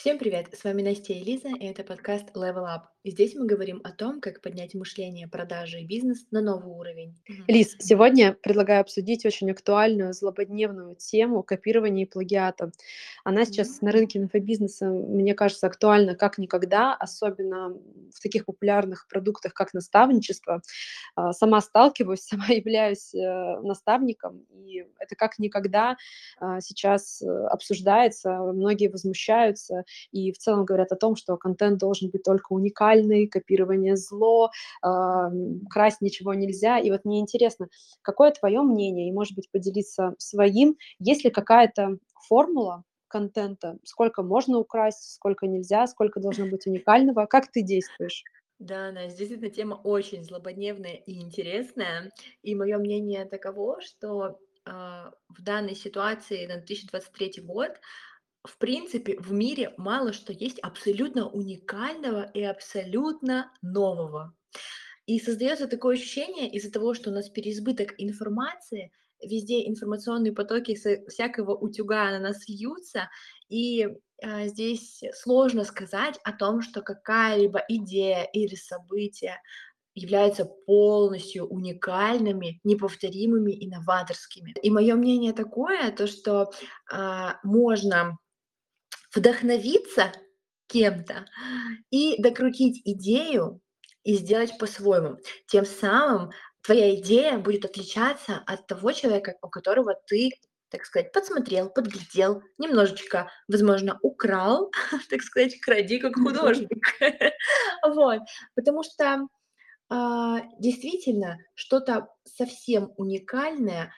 Всем привет! С вами Настя и Лиза, и это подкаст Level Up. И здесь мы говорим о том, как поднять мышление, продажи и бизнес на новый уровень. Лиз, сегодня предлагаю обсудить очень актуальную, злободневную тему копирования и плагиата. Она сейчас mm-hmm. на рынке инфобизнеса, мне кажется, актуальна как никогда, особенно в таких популярных продуктах, как наставничество. А, сама сталкиваюсь, сама являюсь э, наставником, и это как никогда а, сейчас э, обсуждается, многие возмущаются, и в целом говорят о том, что контент должен быть только уникальный, копирование зло, э, красть ничего нельзя. И вот мне интересно, какое твое мнение, и, может быть, поделиться своим, есть ли какая-то формула контента, сколько можно украсть, сколько нельзя, сколько должно быть уникального, как ты действуешь? Да, Настя, действительно, тема очень злободневная и интересная. И мое мнение таково, что э, в данной ситуации на 2023 год в принципе, в мире мало что есть абсолютно уникального и абсолютно нового. И создается такое ощущение из-за того, что у нас переизбыток информации, везде информационные потоки со всякого утюга на нас льются, и э, здесь сложно сказать о том, что какая-либо идея или событие являются полностью уникальными, неповторимыми, инноваторскими. И мое мнение такое, то что э, можно вдохновиться кем-то и докрутить идею и сделать по-своему. Тем самым твоя идея будет отличаться от того человека, у которого ты, так сказать, подсмотрел, подглядел, немножечко, возможно, украл, так сказать, кради как художник. Вот. Потому что а, действительно что-то совсем уникальное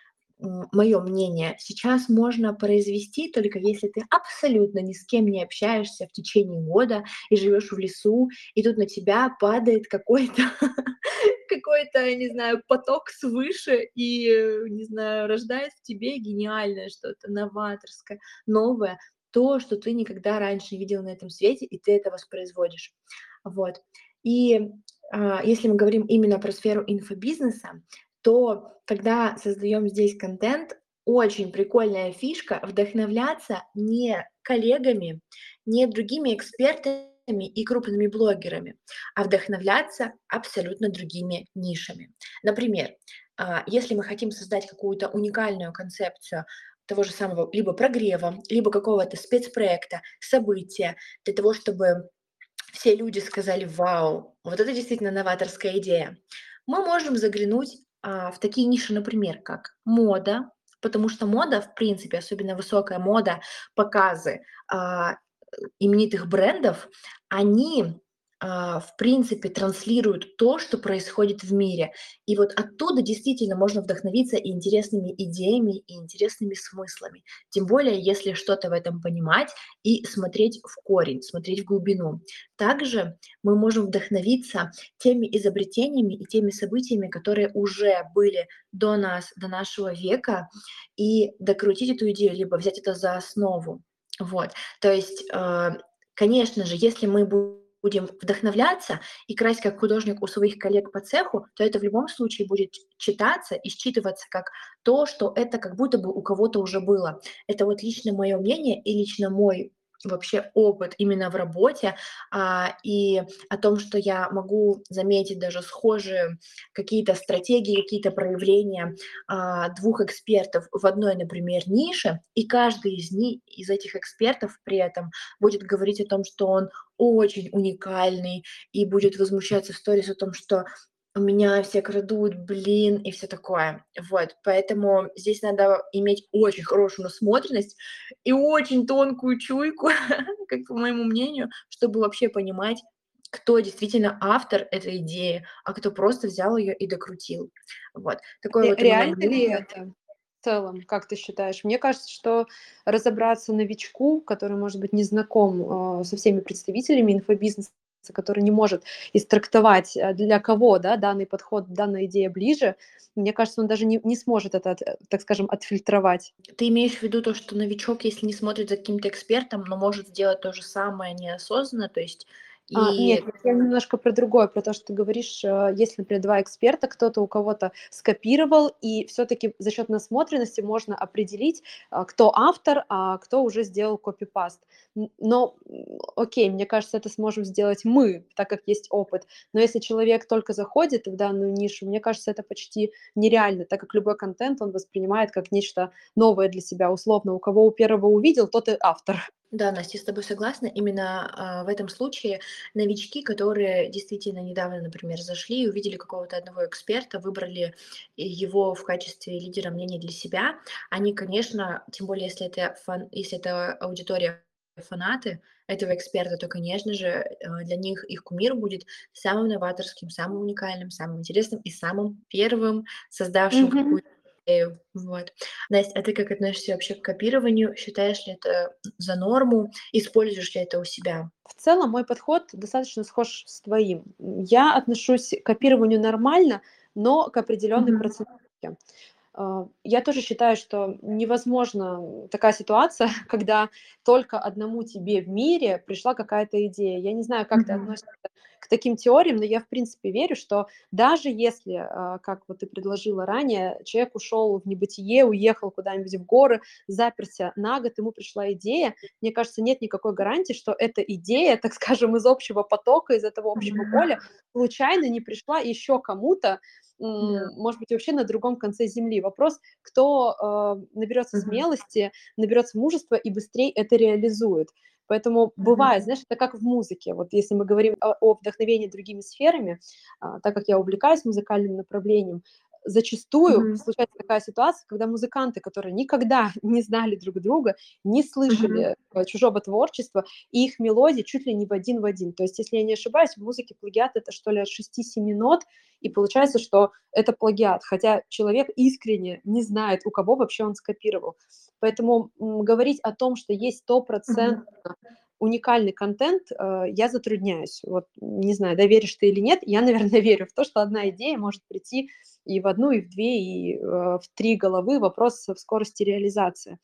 мое мнение, сейчас можно произвести только если ты абсолютно ни с кем не общаешься в течение года и живешь в лесу, и тут на тебя падает какой-то какой-то, не знаю, поток свыше и, не знаю, рождает в тебе гениальное что-то, новаторское, новое, то, что ты никогда раньше не видел на этом свете, и ты это воспроизводишь. Вот. И а, если мы говорим именно про сферу инфобизнеса, то когда создаем здесь контент, очень прикольная фишка вдохновляться не коллегами, не другими экспертами и крупными блогерами, а вдохновляться абсолютно другими нишами. Например, а, если мы хотим создать какую-то уникальную концепцию того же самого либо прогрева, либо какого-то спецпроекта, события, для того, чтобы все люди сказали, вау, вот это действительно новаторская идея, мы можем заглянуть в такие ниши, например, как мода, потому что мода, в принципе, особенно высокая мода, показы а, именитых брендов, они а, в принципе, транслируют то, что происходит в мире. И вот оттуда действительно можно вдохновиться и интересными идеями, и интересными смыслами. Тем более, если что-то в этом понимать и смотреть в корень, смотреть в глубину. Также мы можем вдохновиться теми изобретениями и теми событиями, которые уже были до нас, до нашего века, и докрутить эту идею, либо взять это за основу. Вот. То есть, а, конечно же, если мы будем будем вдохновляться и красть как художник у своих коллег по цеху, то это в любом случае будет читаться и считываться как то, что это как будто бы у кого-то уже было. Это вот лично мое мнение и лично мой вообще опыт именно в работе а, и о том, что я могу заметить даже схожие какие-то стратегии, какие-то проявления а, двух экспертов в одной, например, нише, и каждый из них, из этих экспертов при этом будет говорить о том, что он очень уникальный и будет возмущаться в сторис о том, что меня все крадут, блин, и все такое. Вот, поэтому здесь надо иметь очень хорошую насмотренность и очень тонкую чуйку, как по моему мнению, чтобы вообще понимать, кто действительно автор этой идеи, а кто просто взял ее и докрутил. Вот. Такое вот Реально ли это? В целом, как ты считаешь? Мне кажется, что разобраться новичку, который, может быть, не знаком э, со всеми представителями инфобизнеса, который не может истрактовать, э, для кого да, данный подход, данная идея ближе, мне кажется, он даже не, не сможет это, э, так скажем, отфильтровать. Ты имеешь в виду то, что новичок, если не смотрит за каким-то экспертом, но может сделать то же самое неосознанно, то есть А, нет, И я немножко про другое, про то, что ты говоришь, э, есть, например, два эксперта, кто-то у кого-то скопировал, и все-таки за счет насмотренности можно определить, а, кто автор, а кто уже сделал копипаст. Но, окей, мне кажется, это сможем сделать мы, так как есть опыт. Но если человек только заходит в данную нишу, мне кажется, это почти нереально, так как любой контент он воспринимает как нечто новое для себя. Условно, у кого у первого увидел, тот и автор. Да, Настя, я с тобой согласна. Именно а, в этом случае новички, которые действительно недавно, например, зашли и увидели какого-то одного эксперта, выбрали его в качестве лидера мнений для себя, они, конечно, тем более, если это, фан, если это аудитория фанаты этого эксперта, то, конечно же, э, для них их кумир будет самым новаторским, самым уникальным, самым интересным и самым первым создавшим Мгм. какую-то идею. Вот. Настя, а ты как относишься вообще к копированию? Считаешь ли это за норму? Используешь ли это у себя? В целом мой подход достаточно схож с твоим. Я отношусь к копированию нормально, но к определенной Мгм. процентовке. А, Я тоже считаю, что невозможно такая ситуация, когда только одному тебе в мире пришла какая-то идея. Я не знаю, как ты Мгм. относишься к таким теориям, но я в принципе верю, что даже если, а, как вот ты предложила ранее, человек ушел в небытие, уехал куда-нибудь в горы, заперся на год, ему пришла идея, мне кажется, нет никакой гарантии, что эта идея, так скажем, из общего потока, из этого общего поля случайно не пришла еще кому-то, Да. может быть, вообще на другом конце земли. Вопрос, кто э, наберется Мгм. смелости, наберется мужества и быстрее это реализует. Поэтому бывает, знаешь, это как в музыке. Вот если мы говорим о, о вдохновении другими сферами, а, так как я увлекаюсь музыкальным направлением, зачастую Мгм. случается такая ситуация, когда музыканты, которые никогда не знали друг друга, не слышали э, чужого творчества, и их мелодии чуть ли не в один в один. То есть, если я не ошибаюсь, в музыке плагиат это что ли от шести-семи нот, и получается, что это плагиат, хотя человек искренне не знает, у кого вообще он скопировал. Поэтому м, говорить о том, что есть стопроцентно уникальный контент, э, я затрудняюсь. Вот не знаю, доверишь ты или нет, я, наверное, верю в то, что одна идея может прийти и в одну, и в две, и э, в три головы. Вопрос в скорости реализации.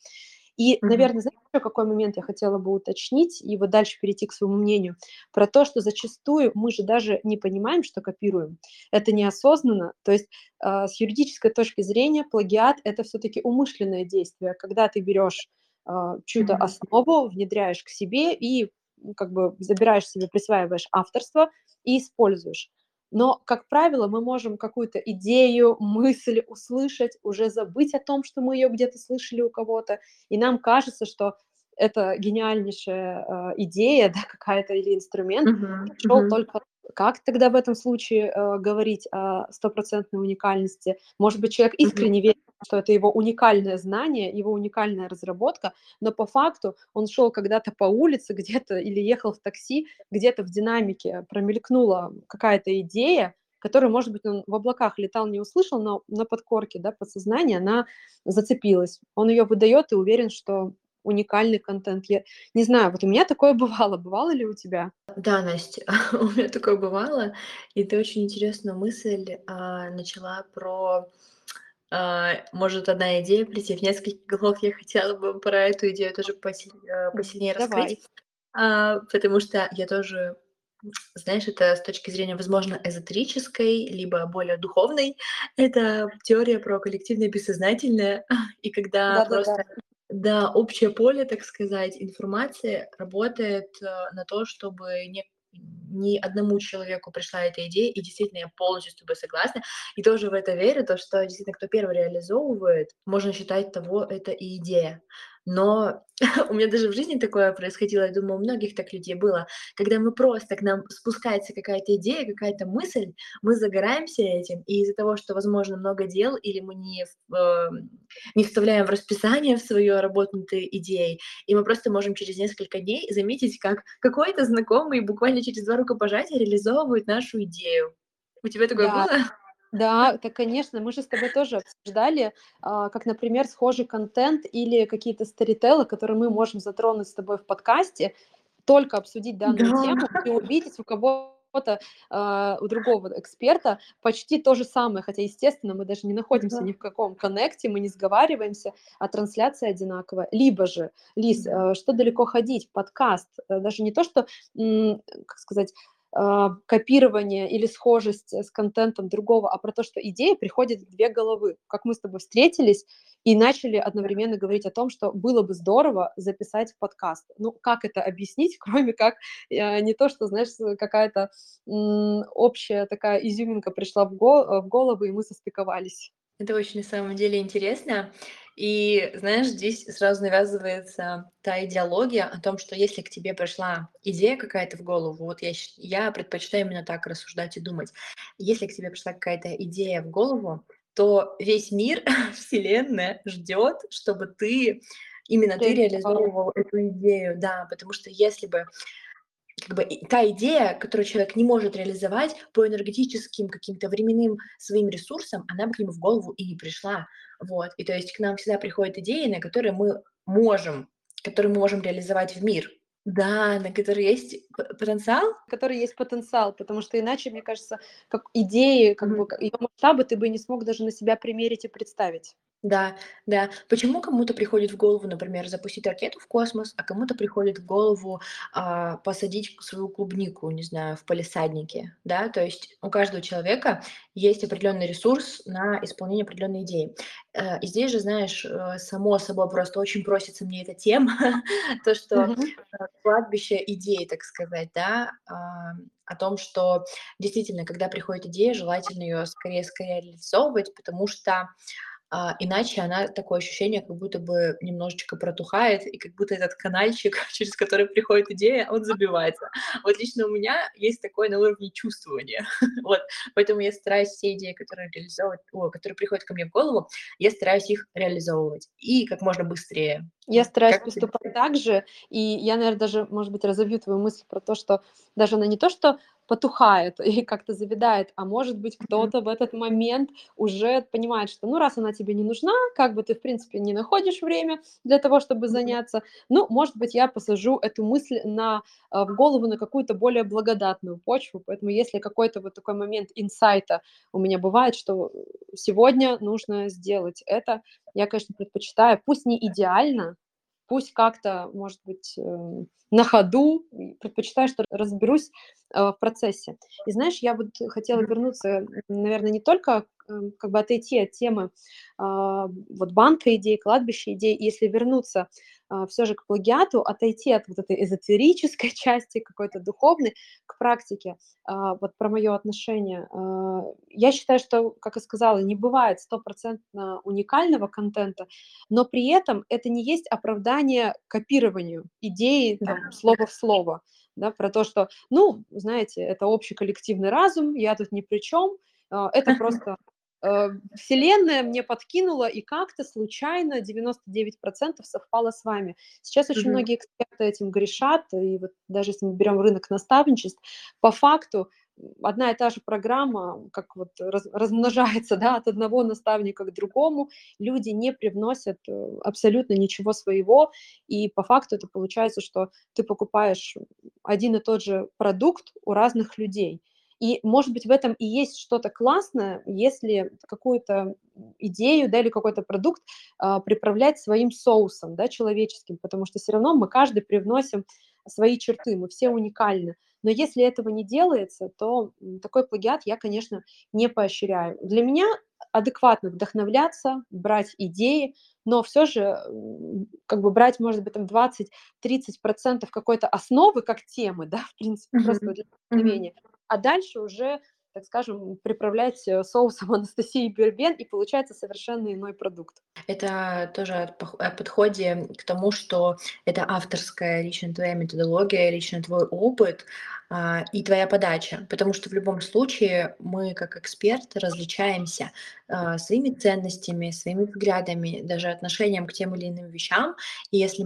И, наверное, знаешь, еще какой момент я хотела бы уточнить, и вот дальше перейти к своему мнению, про то, что зачастую мы же даже не понимаем, что копируем. Это неосознанно. То есть э, с юридической точки зрения плагиат– это все-таки умышленное действие, когда ты берешь э, чью-то основу, внедряешь к себе и как бы забираешь себе, присваиваешь авторство и используешь. Но, как правило, мы можем какую-то идею, мысль услышать, уже забыть о том, что мы ее где-то слышали у кого-то, и нам кажется, что это гениальнейшая э, идея, да, какая-то или инструмент Мгм. пришел Мгм. только как тогда в этом случае э, говорить о стопроцентной уникальности? Может быть, человек искренне верит, что это его уникальное знание, его уникальная разработка, но по факту он шел когда-то по улице где-то или ехал в такси, где-то в динамике промелькнула какая-то идея, которую, может быть, он в облаках летал, не услышал, но на подкорке, да, подсознания она зацепилась. Он ее выдает и уверен, что уникальный контент. Я не знаю, вот у меня такое бывало. Бывало ли у тебя? Да, Настя, у меня такое бывало, и ты очень интересную мысль а, начала про, а, может, одна идея прийти в нескольких голов. Я хотела бы про эту идею тоже поси- э, посильнее раскрыть, Давай. а, потому что я тоже, знаешь, это с точки зрения, возможно, эзотерической, либо более духовной. Это теория про коллективное бессознательное, и когда Да-да-да. просто Да, общее поле, так сказать, информации работает, э, на то, чтобы не ни одному человеку пришла эта идея, и действительно я полностью с тобой согласна. И тоже в это верю, то, что действительно кто первый реализовывает, можно считать того, это и идея. Но у меня даже в жизни такое происходило, я думаю, у многих так людей было, когда мы просто, к нам спускается какая-то идея, какая-то мысль, мы загораемся этим, и из-за того, что, возможно, много дел, или мы не э, не вставляем в расписание в свое работнутые идеи, и мы просто можем через несколько дней заметить, как какой-то знакомый буквально через 2 рукопожатия реализовывает нашу идею. У тебя такое Да, было? Да, это, конечно, мы же с тобой тоже обсуждали, а, как, например, схожий контент или какие-то старителлы, которые мы можем затронуть с тобой в подкасте, только обсудить данную Да. тему и увидеть, у кого работа э, у другого эксперта почти то же самое, хотя, естественно, мы даже не находимся ни в каком коннекте, мы не сговариваемся, а трансляция одинаковая. Либо же, Лиз, э, что далеко ходить, подкаст, э, даже не то, что, как сказать, а, копирование или схожесть с контентом другого, а про то, что идея приходит в две головы. Как мы с тобой встретились и начали одновременно говорить о том, что было бы здорово записать подкаст. Ну, как это объяснить, кроме как э, не то, что, знаешь, какая-то общая такая изюминка пришла в, го- в голову, и мы состыковались. Это очень на самом деле интересно. И знаешь, здесь сразу навязывается та идеология о том, что если к тебе пришла идея какая-то в голову, вот я, я предпочитаю именно так рассуждать и думать. Если к тебе пришла какая-то идея в голову, то весь мир, Вселенная ждет, чтобы ты именно ты реализовывал эту идею, да, потому что если бы как бы та идея, которую человек не может реализовать по энергетическим каким-то временным своим ресурсам, она бы к нему в голову и не пришла. Вот. И то есть к нам всегда приходят идеи, на которые мы можем, которые мы можем реализовать в мир. Да, на которые есть потенциал. Который есть потенциал, потому что иначе, мне кажется, как идеи, как mm-hmm. бы ее масштабы ты бы не смог даже на себя примерить и представить. Да, да. Почему кому-то приходит в голову, например, запустить ракету в космос, а кому-то приходит в голову а, посадить свою клубнику, не знаю, в палисаднике, да? То есть у каждого человека есть определенный ресурс на исполнение определенной идеи. Э, и здесь же, знаешь, э, само собой просто очень просится мне эта тема, то, что mm кладбище идей, так сказать, да, а, о том, что действительно, когда приходит идея, желательно ее скорее-скорее реализовывать, потому что а, иначе она такое ощущение, как будто бы немножечко протухает, и как будто этот канальчик, через который приходит идея, он забивается. Вот лично у меня есть такое на уровне чувствования. вот. Поэтому я стараюсь все идеи, которые реализовывать, о, которые приходят ко мне в голову, я стараюсь их реализовывать. И как можно быстрее. Я стараюсь как поступать так же, и я, наверное, даже, может быть, разовью твою мысль про то, что даже она не то, что потухает и как-то завидает, а может быть кто-то в этот момент уже понимает, что ну раз она тебе не нужна, как бы ты в принципе не находишь время для того, чтобы заняться, ну может быть я посажу эту мысль на э, в голову на какую-то более благодатную почву, поэтому если какой-то вот такой момент инсайта у меня бывает, что сегодня нужно сделать это, я, конечно, предпочитаю, пусть не идеально, пусть как-то, может быть, эм, на ходу, предпочитаю, что разберусь э, в процессе. И знаешь, я вот хотела вернуться, наверное, не только как бы отойти от темы а, вот банка идей, кладбища идей, если вернуться а, все же к плагиату, отойти от вот этой эзотерической части, какой-то духовной, к практике, а, вот про мое отношение. Я считаю, что, как и сказала, не бывает стопроцентно уникального контента, но при этом это не есть оправдание копированию идеи там, слово в слово, да, про то, что, ну, знаете, это общий коллективный разум, я тут ни при чем, это просто Вселенная мне подкинула, и как-то случайно 99% совпало с вами. Сейчас очень mm-hmm. многие эксперты этим грешат, и вот даже если мы берем рынок наставничеств, по факту одна и та же программа, как вот раз, размножается, да, от одного наставника к другому, люди не привносят э, абсолютно ничего своего, и по факту это получается, что ты покупаешь один и тот же продукт у разных людей – и, может быть, в этом и есть что-то классное, если какую-то идею, да, или какой-то продукт э, приправлять своим соусом, да, человеческим, потому что все равно мы каждый привносим свои черты, мы все уникальны. Но если этого не делается, то такой плагиат я, конечно, не поощряю. Для меня адекватно вдохновляться, брать идеи, но все же как бы брать, может быть, там 20-30% какой-то основы как темы, да, в принципе, mm-hmm. просто для вдохновения, mm-hmm а дальше уже, так скажем, приправлять э, соусом Анастасии Бербен, и получается совершенно иной продукт. Это тоже о подходе к тому, что это авторская лично твоя методология, лично твой опыт а, и твоя подача, потому что в любом случае мы как эксперты различаемся а, своими ценностями, своими взглядами, даже отношением к тем или иным вещам, и если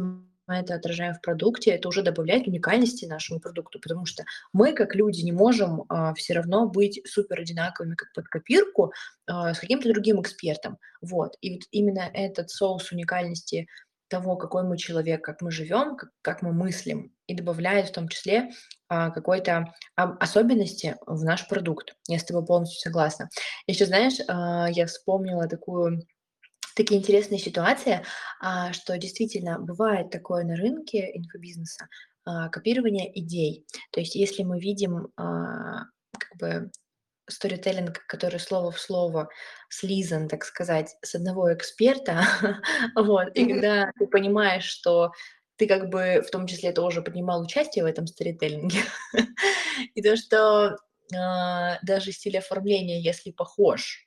это отражаем в продукте, это уже добавляет уникальности нашему продукту, потому что мы, как люди, не можем а, все равно быть супер одинаковыми, как под копирку, а, с каким-то другим экспертом. Вот. И вот именно этот соус уникальности того, какой мы человек, как мы живем, как, как мы мыслим, и добавляет в том числе а, какой-то особенности в наш продукт. Я с тобой полностью согласна. Еще знаешь, а, я вспомнила такую такие интересные ситуации, а, что действительно бывает такое на рынке инфобизнеса, копирование идей. То есть если мы видим как бы сторителлинг, который слово в слово слизан, так сказать, с одного эксперта, вот, и когда ты понимаешь, что ты как бы в том числе тоже принимал участие в этом сторителлинге, и то, что даже стиль оформления, если похож,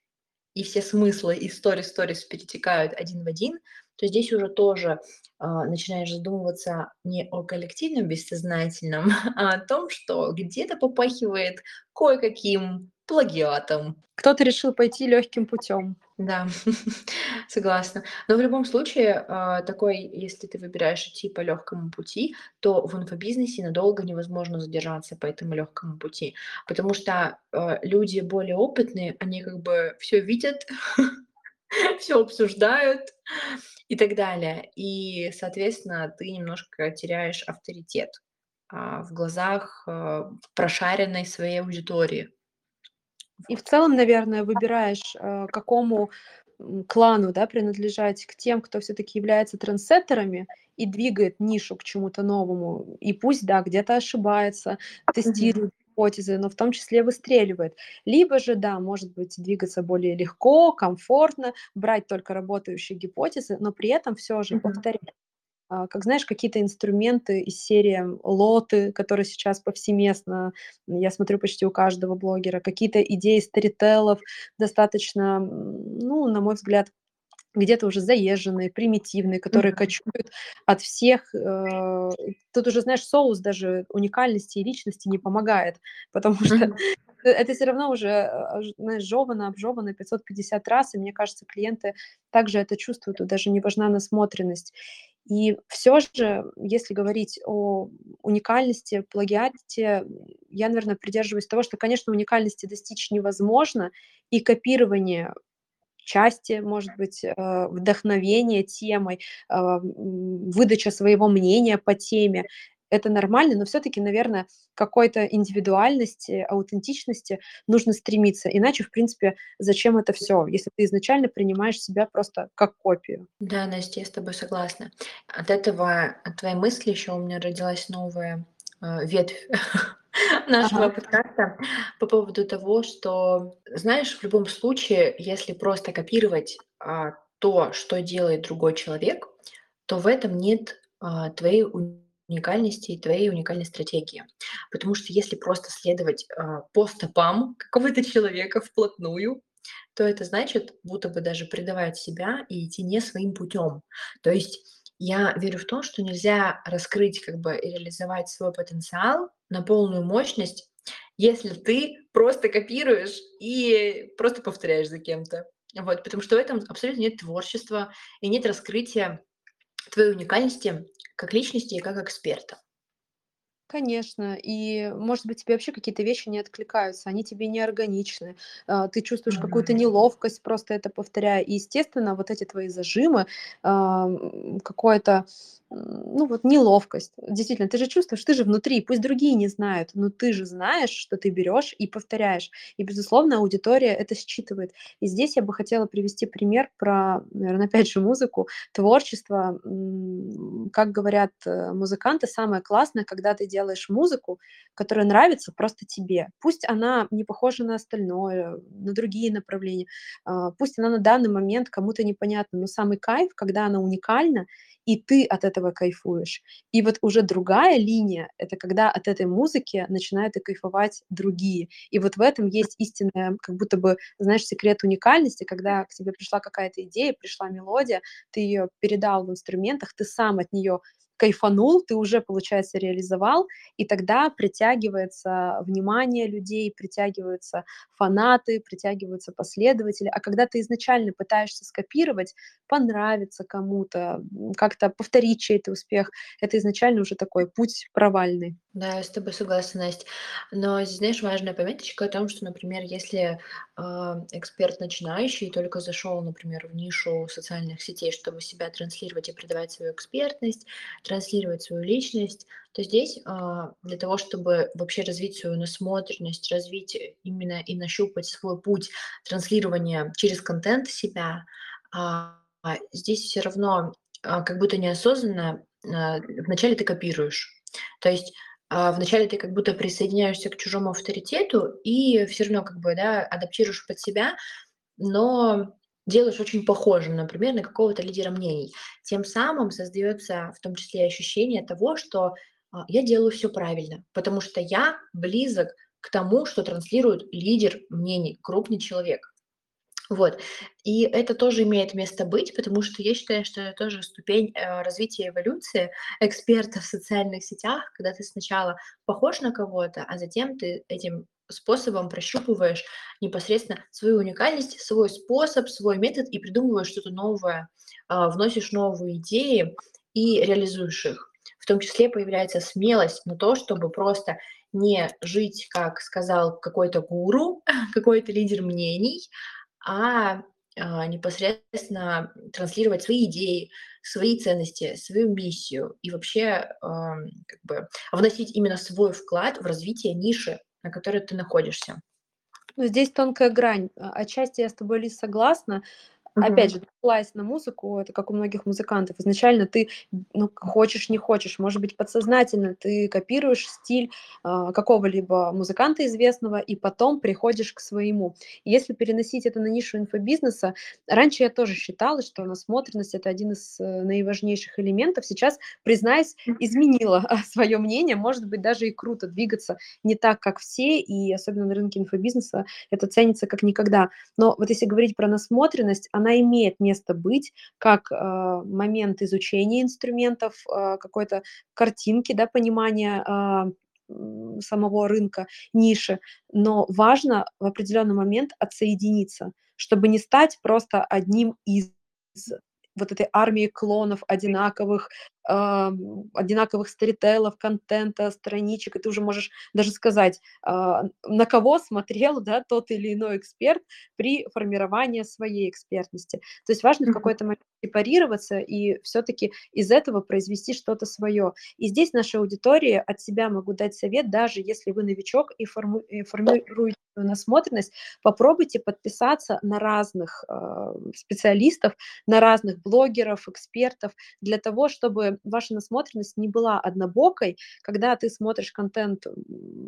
и все смыслы и сторис-сторис перетекают один в один, то здесь уже тоже э, начинаешь задумываться не о коллективном бессознательном, а о том, что где-то попахивает кое-каким плагиатом. Кто-то решил пойти легким путем. Да, согласна. Но в любом случае, а, такой, если ты выбираешь идти по легкому пути, то в инфобизнесе надолго невозможно задержаться по этому легкому пути, потому что а, люди более опытные, они как бы все видят, все обсуждают и так далее. И, соответственно, ты немножко теряешь авторитет а, в глазах прошаренной своей аудитории. И в целом, наверное, выбираешь, э, какому клану, да, принадлежать к тем, кто все-таки является трендсеттерами и двигает нишу к чему-то новому. И пусть, да, где-то ошибается, тестирует гипотезы, но в том числе выстреливает. Либо же, да, может быть, двигаться более легко, комфортно, брать только работающие гипотезы, но при этом все же повторять а, как знаешь, какие-то инструменты из серии лоты, которые сейчас повсеместно, я смотрю почти у каждого блогера, какие-то идеи старителлов достаточно, ну, на мой взгляд, где-то уже заезженные, примитивные, которые mm-hmm. кочуют от всех. Э, тут уже, знаешь, соус даже уникальности и личности не помогает, потому что mm-hmm. это все равно уже, э, знаешь, жевано, обжевано 550 раз, и мне кажется, клиенты также это чувствуют, тут даже не важна насмотренность. И все же, если говорить о уникальности, плагиате, я, наверное, придерживаюсь того, что, конечно, уникальности достичь невозможно, и копирование части, может быть, э, вдохновение темой, э, выдача своего мнения по теме это нормально, но все-таки, наверное, какой-то индивидуальности, аутентичности нужно стремиться. Иначе, в принципе, зачем это все, если ты изначально принимаешь себя просто как копию? Да, Настя, я с тобой согласна. От этого, от твоей мысли еще у меня родилась новая э, ветвь нашего ага. подкаста по поводу того, что, знаешь, в любом случае, если просто копировать а, то, что делает другой человек, то в этом нет а, твоей уникальности и твоей уникальной стратегии. Потому что если просто следовать э, по стопам какого-то человека вплотную, то это значит, будто бы даже предавать себя и идти не своим путем. То есть я верю в то, что нельзя раскрыть как бы и реализовать свой потенциал на полную мощность, если ты просто копируешь и просто повторяешь за кем-то. Вот, потому что в этом абсолютно нет творчества и нет раскрытия твоей уникальности как личности и как эксперта. Конечно, и, может быть, тебе вообще какие-то вещи не откликаются, они тебе не органичны, а, ты чувствуешь какую-то неловкость, просто это повторяя. И, естественно, вот эти твои зажимы, какое-то ну вот неловкость. Действительно, ты же чувствуешь, ты же внутри, пусть другие не знают, но ты же знаешь, что ты берешь и повторяешь. И, безусловно, аудитория это считывает. И здесь я бы хотела привести пример про, наверное, опять же, музыку, творчество. Как говорят э, музыканты, самое классное, когда ты делаешь музыку, которая нравится просто тебе. Пусть она не похожа на остальное, на другие направления, а, пусть она на данный момент кому-то непонятна, но самый кайф, когда она уникальна, и ты от этого кайфуешь. И вот уже другая линия — это когда от этой музыки начинают и кайфовать другие. И вот в этом есть истинная, как будто бы, знаешь, секрет уникальности, когда к тебе пришла какая-то идея, пришла мелодия, ты ее передал в инструментах, ты сам от нее кайфанул, ты уже, получается, реализовал, и тогда притягивается внимание людей, притягиваются фанаты, притягиваются последователи. А когда ты изначально пытаешься скопировать, понравиться кому-то, как-то повторить чей-то успех, это изначально уже такой путь провальный. Да, я с тобой согласна, Насть. Но знаешь, важная пометочка о том, что, например, если а, эксперт начинающий только зашел, например, в нишу социальных сетей, чтобы себя транслировать и придавать свою экспертность, транслировать свою личность, то здесь а, для того, чтобы вообще развить свою насмотренность, развить именно и нащупать свой путь транслирования через контент себя, а, здесь все равно а, как будто неосознанно а, вначале ты копируешь. То есть а, вначале ты как будто присоединяешься к чужому авторитету и все равно как бы, да, адаптируешь под себя, но делаешь очень похожим, например, на какого-то лидера мнений. Тем самым создается в том числе ощущение того, что а, я делаю все правильно, потому что я близок к тому, что транслирует лидер мнений, крупный человек. Вот. И это тоже имеет место быть, потому что я считаю, что это тоже ступень э, развития эволюции эксперта в социальных сетях, когда ты сначала похож на кого-то, а затем ты этим способом прощупываешь непосредственно свою уникальность, свой способ, свой метод и придумываешь что-то новое, э, вносишь новые идеи и реализуешь их. В том числе появляется смелость на то, чтобы просто не жить, как сказал какой-то гуру, какой-то лидер мнений, а, а, непосредственно транслировать свои идеи, свои ценности, свою миссию и вообще как бы вносить именно свой вклад в развитие ниши, на которой ты находишься. Ну, здесь тонкая грань. А, отчасти я с тобой, Лиз, согласна. Опять же, ссылаясь на музыку, это как у многих музыкантов. Изначально ты, ну, хочешь, не хочешь, может быть, подсознательно ты копируешь стиль э, какого-либо музыканта известного, и потом приходишь к своему. И если переносить это на нишу инфобизнеса, раньше я тоже считала, что насмотренность – это один из э, наиважнейших элементов. Сейчас, признаюсь, изменила свое мнение. Может быть, даже и круто двигаться не так, как все, и особенно на рынке инфобизнеса это ценится как никогда. Но вот если говорить про насмотренность, она она имеет место быть как э, момент изучения инструментов, э, какой-то картинки, да, понимания э, самого рынка, ниши, но важно в определенный момент отсоединиться, чтобы не стать просто одним из вот этой армии клонов одинаковых, одинаковых сторителлов, контента, страничек, и ты уже можешь даже сказать, э, на кого смотрел да, тот или иной эксперт при формировании своей экспертности. То есть важно mm-hmm. в какой-то момент сепарироваться и все-таки из этого произвести что-то свое. И здесь наша аудитория от себя могу дать совет, даже если вы новичок и, форму, и формируете насмотренность, попробуйте подписаться на разных э, специалистов, на разных блогеров, экспертов, для того, чтобы ваша насмотренность не была однобокой, когда ты смотришь контент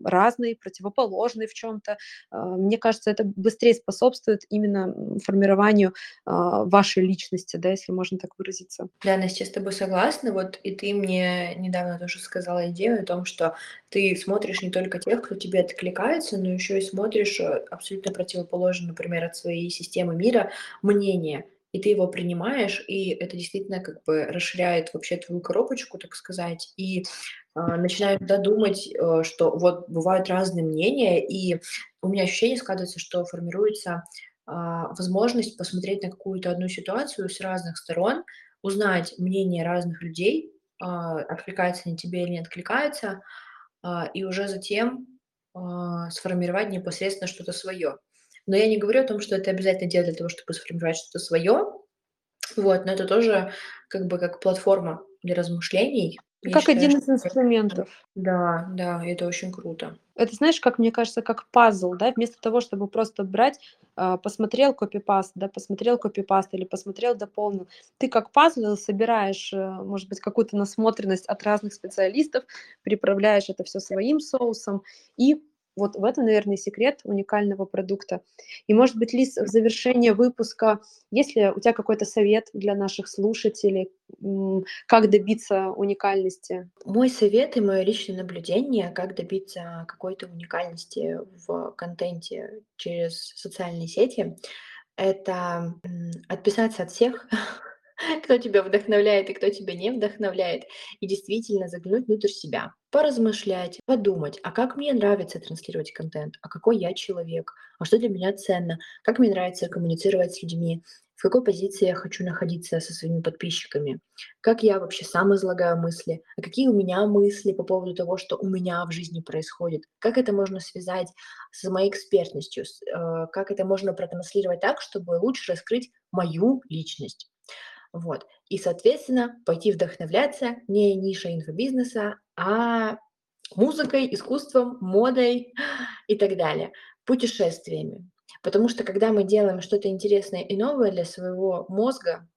разный, противоположный в чем-то. Э, мне кажется, это быстрее способствует именно формированию э, вашей личности, да, если можно так выразиться. Да, Настя, я с тобой согласна. Вот и ты мне недавно тоже сказала идею о том, что ты смотришь не только тех, кто тебе откликается, но еще и смотришь э, абсолютно противоположно, например, от своей системы мира мнение, и ты его принимаешь, и это действительно как бы расширяет вообще твою коробочку, так сказать, и э, начинаешь додумать, э, что вот бывают разные мнения, и у меня ощущение складывается, что формируется э, возможность посмотреть на какую-то одну ситуацию с разных сторон, узнать мнение разных людей, э, откликается они тебе или не откликается, а, и уже затем а, сформировать непосредственно что-то свое. Но я не говорю о том, что это обязательно делать для того, чтобы сформировать что-то свое. Вот, но это тоже как бы как платформа для размышлений. Я как считаю, один из инструментов. Да, да, это очень круто. Это, знаешь, как мне кажется, как пазл, да, вместо того, чтобы просто брать, э, посмотрел копипаст, да, посмотрел копипаст или посмотрел, дополнил. Ты как пазл собираешь, э, может быть, какую-то насмотренность от разных специалистов, приправляешь это все своим соусом и вот в этом, наверное, секрет уникального продукта. И, может быть, Лиз, в завершение выпуска, если у тебя какой-то совет для наших слушателей, как добиться уникальности? Мой совет и мое личное наблюдение, как добиться какой-то уникальности в контенте через социальные сети, это отписаться от всех, кто тебя вдохновляет и кто тебя не вдохновляет, и действительно заглянуть внутрь себя, поразмышлять, подумать, а как мне нравится транслировать контент, а какой я человек, а что для меня ценно, как мне нравится коммуницировать с людьми, в какой позиции я хочу находиться со своими подписчиками, как я вообще сам излагаю мысли, а какие у меня мысли по поводу того, что у меня в жизни происходит, как это можно связать с моей экспертностью, э, как это можно протранслировать так, чтобы лучше раскрыть мою личность. Вот. И, соответственно, пойти вдохновляться не нишей инфобизнеса, а музыкой, искусством, модой и так далее, путешествиями. Потому что когда мы делаем что-то интересное и новое для своего мозга,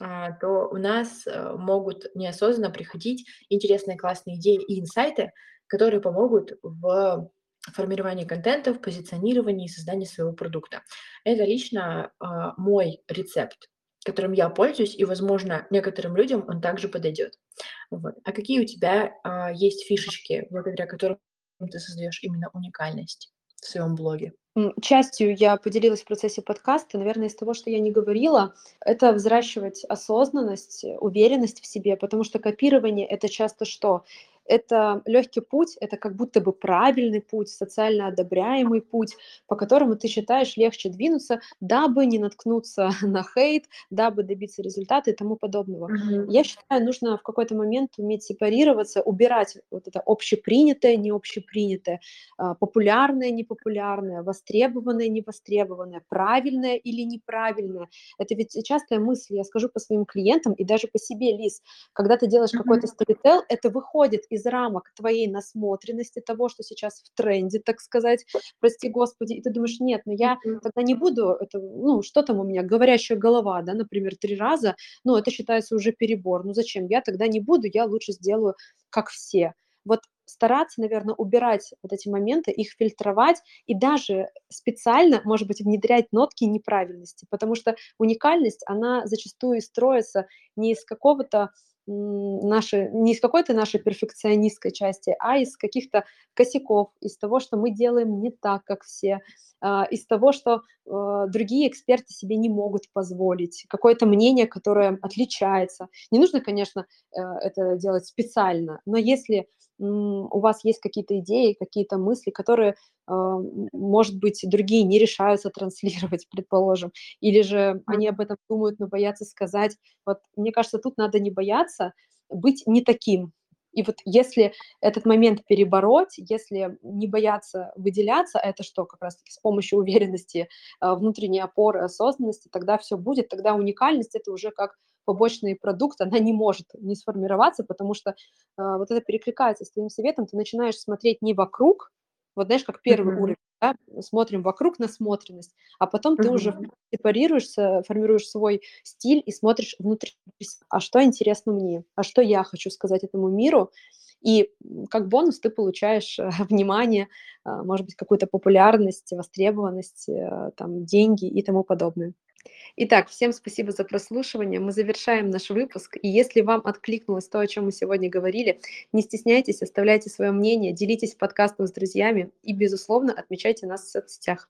а, то у нас э, могут неосознанно приходить интересные, классные идеи и инсайты, которые помогут в формировании контента, в позиционировании и создании своего продукта. Это лично а, мой рецепт которым я пользуюсь, и, возможно, некоторым людям он также подойдет. Вот. А какие у тебя а, есть фишечки, благодаря которым ты создаешь именно уникальность в своем блоге? Частью я поделилась в процессе подкаста, наверное, из того, что я не говорила, это взращивать осознанность, уверенность в себе, потому что копирование это часто что? Это легкий путь, это как будто бы правильный путь, социально одобряемый путь, по которому ты считаешь легче двинуться, дабы не наткнуться на хейт, дабы добиться результата и тому подобного. Mm-hmm. Я считаю, нужно в какой-то момент уметь сепарироваться, убирать вот это общепринятое, не общепринятое, а, популярное, непопулярное, востребованное, невостребованное, правильное или неправильное. Это ведь частая мысль, я скажу по своим клиентам и даже по себе, Лиз, когда ты делаешь mm-hmm. какой-то сторител, это выходит из рамок твоей насмотренности, того, что сейчас в тренде, так сказать, прости господи, и ты думаешь, нет, ну я тогда не буду, это, ну, что там у меня, говорящая голова, да, например, три раза, ну, это считается уже перебор, ну, зачем, я тогда не буду, я лучше сделаю, как все. Вот стараться, наверное, убирать вот эти моменты, их фильтровать и даже специально, может быть, внедрять нотки неправильности, потому что уникальность, она зачастую строится не из какого-то наши, не из какой-то нашей перфекционистской части, а из каких-то косяков, из того, что мы делаем не так, как все, а, из того, что э, другие эксперты себе не могут позволить, какое-то мнение, которое отличается. Не нужно, конечно, э, это делать специально, но если у вас есть какие-то идеи, какие-то мысли, которые, а, может быть, другие не решаются транслировать, предположим, или же они об этом думают, но боятся сказать. Вот мне кажется, тут надо не бояться быть не таким. И вот если этот момент перебороть, если не бояться выделяться, это что как раз-таки с помощью уверенности, а, внутренней опоры, осознанности, тогда все будет, тогда уникальность это уже как побочный продукт, она не может не сформироваться, потому что э, вот это перекликается с твоим советом, ты начинаешь смотреть не вокруг, вот знаешь, как первый mm-hmm. уровень, да, смотрим вокруг насмотренность, а потом mm-hmm. ты уже сепарируешься, формируешь свой стиль и смотришь внутри, а что интересно мне, а что я хочу сказать этому миру, и как бонус ты получаешь э, внимание, э, может быть, какую-то популярность, востребованность, э, там, деньги и тому подобное. Итак, всем спасибо за прослушивание. Мы завершаем наш выпуск. И если вам откликнулось то, о чем мы сегодня говорили, не стесняйтесь, оставляйте свое мнение, делитесь подкастом с друзьями и, безусловно, отмечайте нас в соцсетях.